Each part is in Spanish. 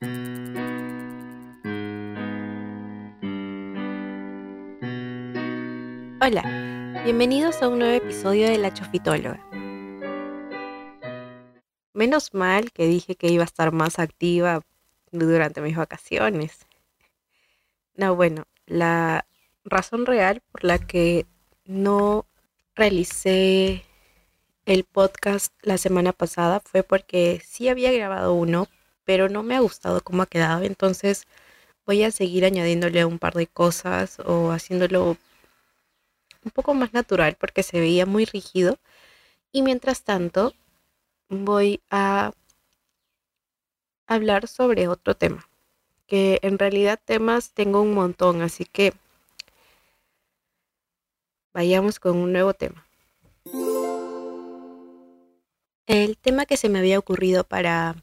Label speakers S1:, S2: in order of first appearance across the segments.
S1: Hola, bienvenidos a un nuevo episodio de La Chofitóloga. Menos mal que dije que iba a estar más activa durante mis vacaciones. No, bueno, la razón real por la que no realicé el podcast la semana pasada fue porque sí había grabado uno, pero no me ha gustado cómo ha quedado, entonces voy a seguir añadiéndole un par de cosas o haciéndolo un poco más natural porque se veía muy rígido. Y mientras tanto, voy a hablar sobre otro tema, que en realidad temas tengo un montón, así que vayamos con un nuevo tema. El tema que se me había ocurrido para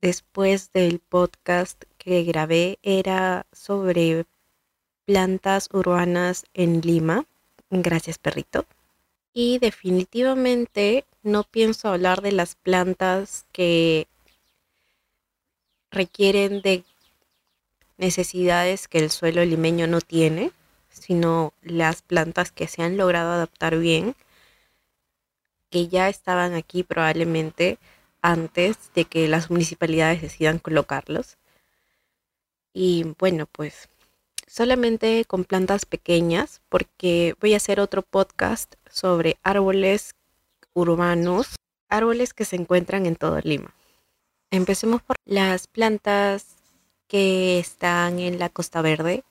S1: después del podcast que grabé era sobre plantas urbanas en Lima Gracias, perrito. Y definitivamente no pienso hablar de las plantas que requieren de necesidades que el suelo limeño no tiene, sino las plantas que se han logrado adaptar bien, que ya estaban aquí probablemente antes de que las municipalidades decidan colocarlos. Y bueno, pues solamente con plantas pequeñas porque voy a hacer otro podcast sobre árboles urbanos, árboles que se encuentran en todo Lima. Empecemos por las plantas que están en la Costa Verde.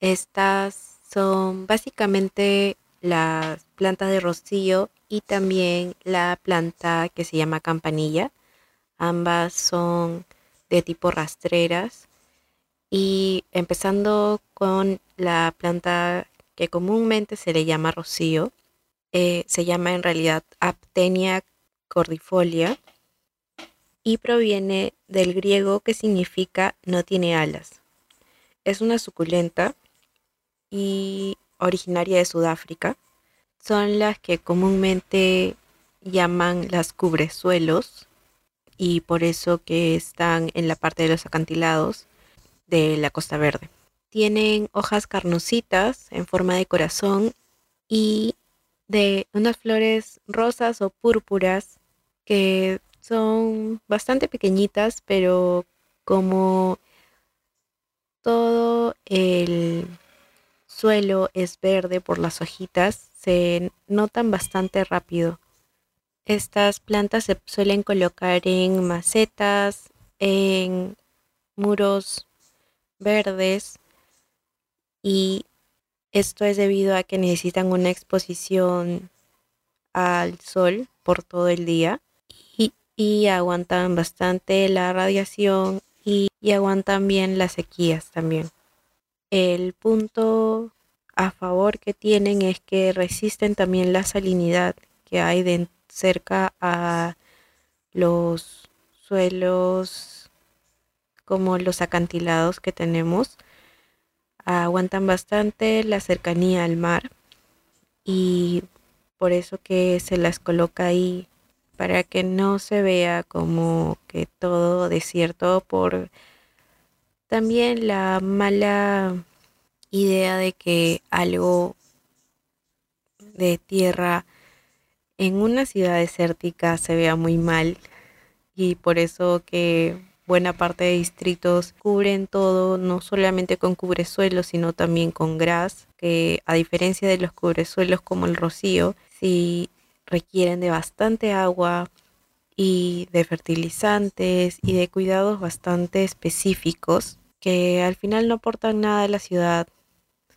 S1: Estas son básicamente las plantas de rocío y también la planta que se llama campanilla. Ambas son de tipo rastreras y empezando con la planta que comúnmente se le llama rocío, eh, se llama en realidad Aptenia cordifolia y proviene del griego que significa no tiene alas. Es una suculenta y originaria de Sudáfrica. Son las que comúnmente llaman las cubresuelos y por eso que están en la parte de los acantilados de la Costa Verde. Tienen hojas carnositas en forma de corazón y de unas flores rosas o púrpuras que son bastante pequeñitas, pero como todo el suelo es verde por las hojitas, se notan bastante rápido. Estas plantas se suelen colocar en macetas, en muros verdes y esto es debido a que necesitan una exposición al sol por todo el día y, aguantan bastante la radiación y, y aguantan bien las sequías también. El punto a favor que tienen es que resisten también la salinidad que hay cerca a los suelos como los acantilados que tenemos. Aguantan bastante la cercanía al mar y por eso que se las coloca ahí para que no se vea como que todo desierto por también la mala idea de que algo de tierra en una ciudad desértica se vea muy mal y por eso que buena parte de distritos cubren todo, no solamente con cubresuelos, sino también con gras, que a diferencia de los cubresuelos como el rocío, sí requieren de bastante agua y de fertilizantes y de cuidados bastante específicos que al final no aportan nada a la ciudad,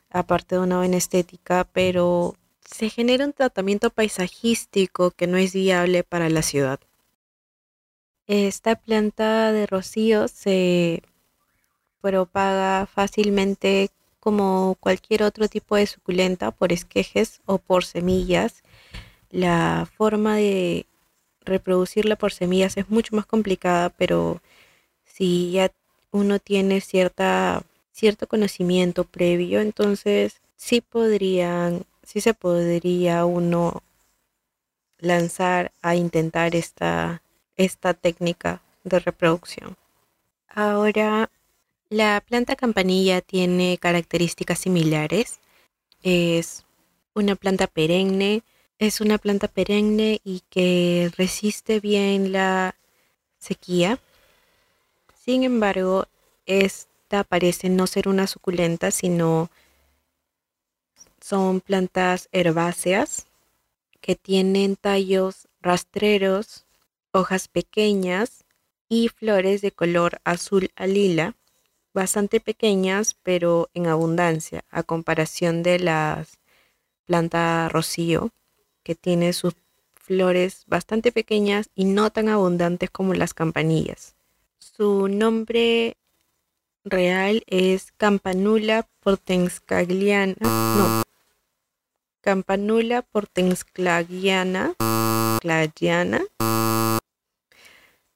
S1: aparte de una buena estética, pero se genera un tratamiento paisajístico que no es viable para la ciudad. Esta planta de rocío se propaga fácilmente como cualquier otro tipo de suculenta por esquejes o por semillas. La forma de reproducirla por semillas es mucho más complicada, pero si ya uno tiene cierta, cierto conocimiento previo, entonces sí podrían, sí se podría uno lanzar a intentar esta esta técnica de reproducción. Ahora, la planta campanilla tiene características similares. Es una planta perenne, es una planta perenne y que resiste bien la sequía. Sin embargo, esta parece no ser una suculenta, sino son plantas herbáceas que tienen tallos rastreros, hojas pequeñas y flores de color azul a lila, bastante pequeñas pero en abundancia a comparación de las planta rocío que tiene sus flores bastante pequeñas y no tan abundantes como las campanillas. Su nombre real es Campanula portenscagliana, no, Campanula portensclagiana, clagiana,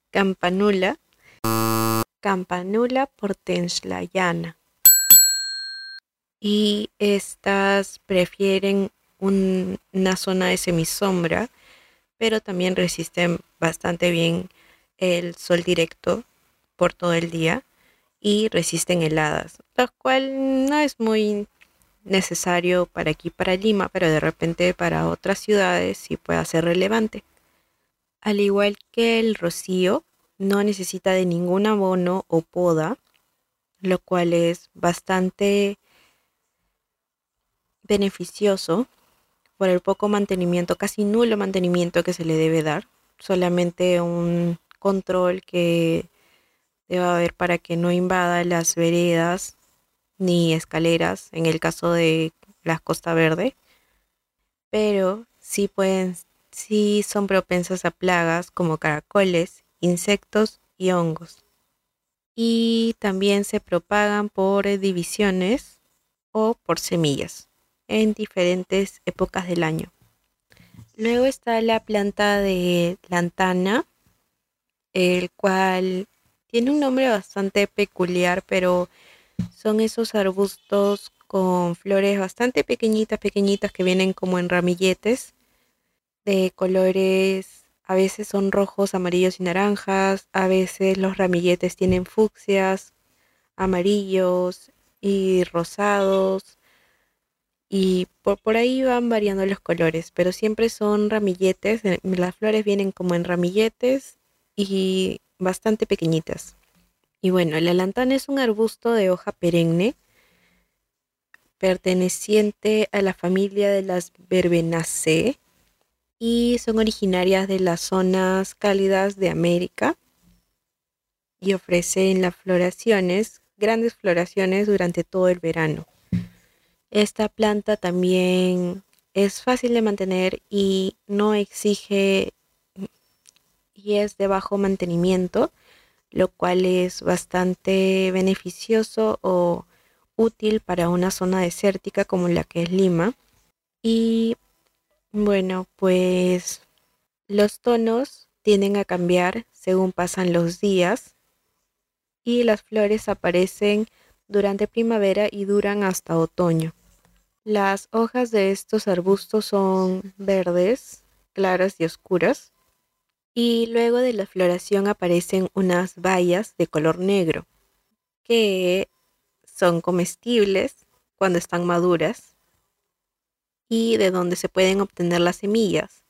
S1: Campanula, Campanula portenslayana. Y estas prefieren una zona de semisombra, pero también resisten bastante bien el sol directo por todo el día y resisten heladas, lo cual no es muy necesario para aquí, para Lima, pero de repente para otras ciudades sí puede ser relevante. Al igual que el rocío, no necesita de ningún abono o poda, lo cual es bastante beneficioso por el poco mantenimiento, casi nulo mantenimiento que se le debe dar, solamente un control que debe haber para que no invada las veredas ni escaleras en el caso de la Costa Verde, pero sí pueden, sí son propensas a plagas como caracoles, insectos y hongos. Y también se propagan por divisiones o por semillas en diferentes épocas del año. Luego está la planta de lantana, el cual tiene un nombre bastante peculiar, pero son esos arbustos con flores bastante pequeñitas, pequeñitas que vienen como en ramilletes de colores, a veces son rojos, amarillos y naranjas, a veces los ramilletes tienen fucsias, amarillos y rosados y por, por ahí van variando los colores, pero siempre son ramilletes, eh, las flores vienen como en ramilletes y bastante pequeñitas. Y bueno, la lantana es un arbusto de hoja perenne perteneciente a la familia de las Verbenaceae y son originarias de las zonas cálidas de América y ofrecen las floraciones, grandes floraciones durante todo el verano. Esta planta también es fácil de mantener y no exige y es de bajo mantenimiento lo cual es bastante beneficioso o útil para una zona desértica como la que es Lima. Y bueno, pues los tonos tienden a cambiar según pasan los días y las flores aparecen durante primavera y duran hasta otoño. Las hojas de estos arbustos son verdes, claras y oscuras y luego de la floración aparecen unas bayas de color negro que son comestibles cuando están maduras y de donde se pueden obtener las semillas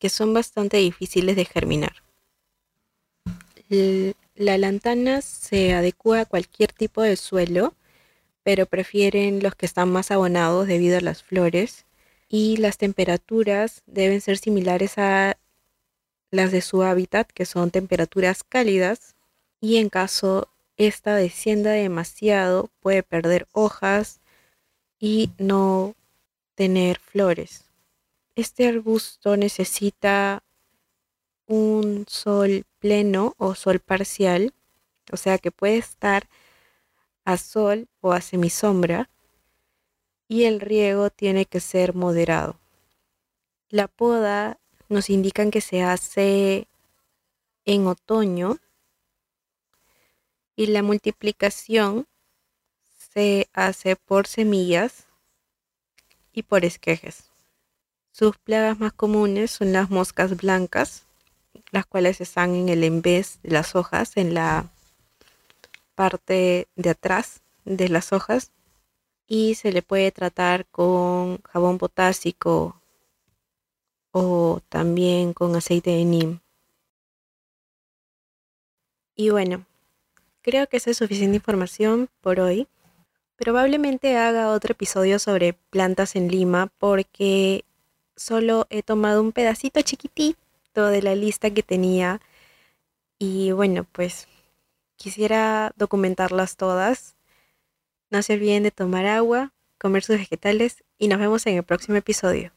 S1: que son bastante difíciles de germinar. La lantana se adecua a cualquier tipo de suelo, pero prefieren los que están más abonados debido a las flores y las temperaturas deben ser similares a las de su hábitat, que son temperaturas cálidas, y en caso esta descienda demasiado, puede perder hojas y no tener flores. Este arbusto necesita un sol pleno o sol parcial, o sea que puede estar a sol o a semisombra, y el riego tiene que ser moderado. La poda nos indican que se hace en otoño y la multiplicación se hace por semillas y por esquejes. Sus plagas más comunes son las moscas blancas, las cuales están en el envés de las hojas, en la parte de atrás de las hojas y se le puede tratar con jabón potásico o también con aceite de neem. Y bueno, creo que esa es suficiente información por hoy. Probablemente haga otro episodio sobre plantas en Lima porque solo he tomado un pedacito chiquitito de la lista que tenía y bueno, pues quisiera documentarlas todas. No se olviden de tomar agua, comer sus vegetales y nos vemos en el próximo episodio.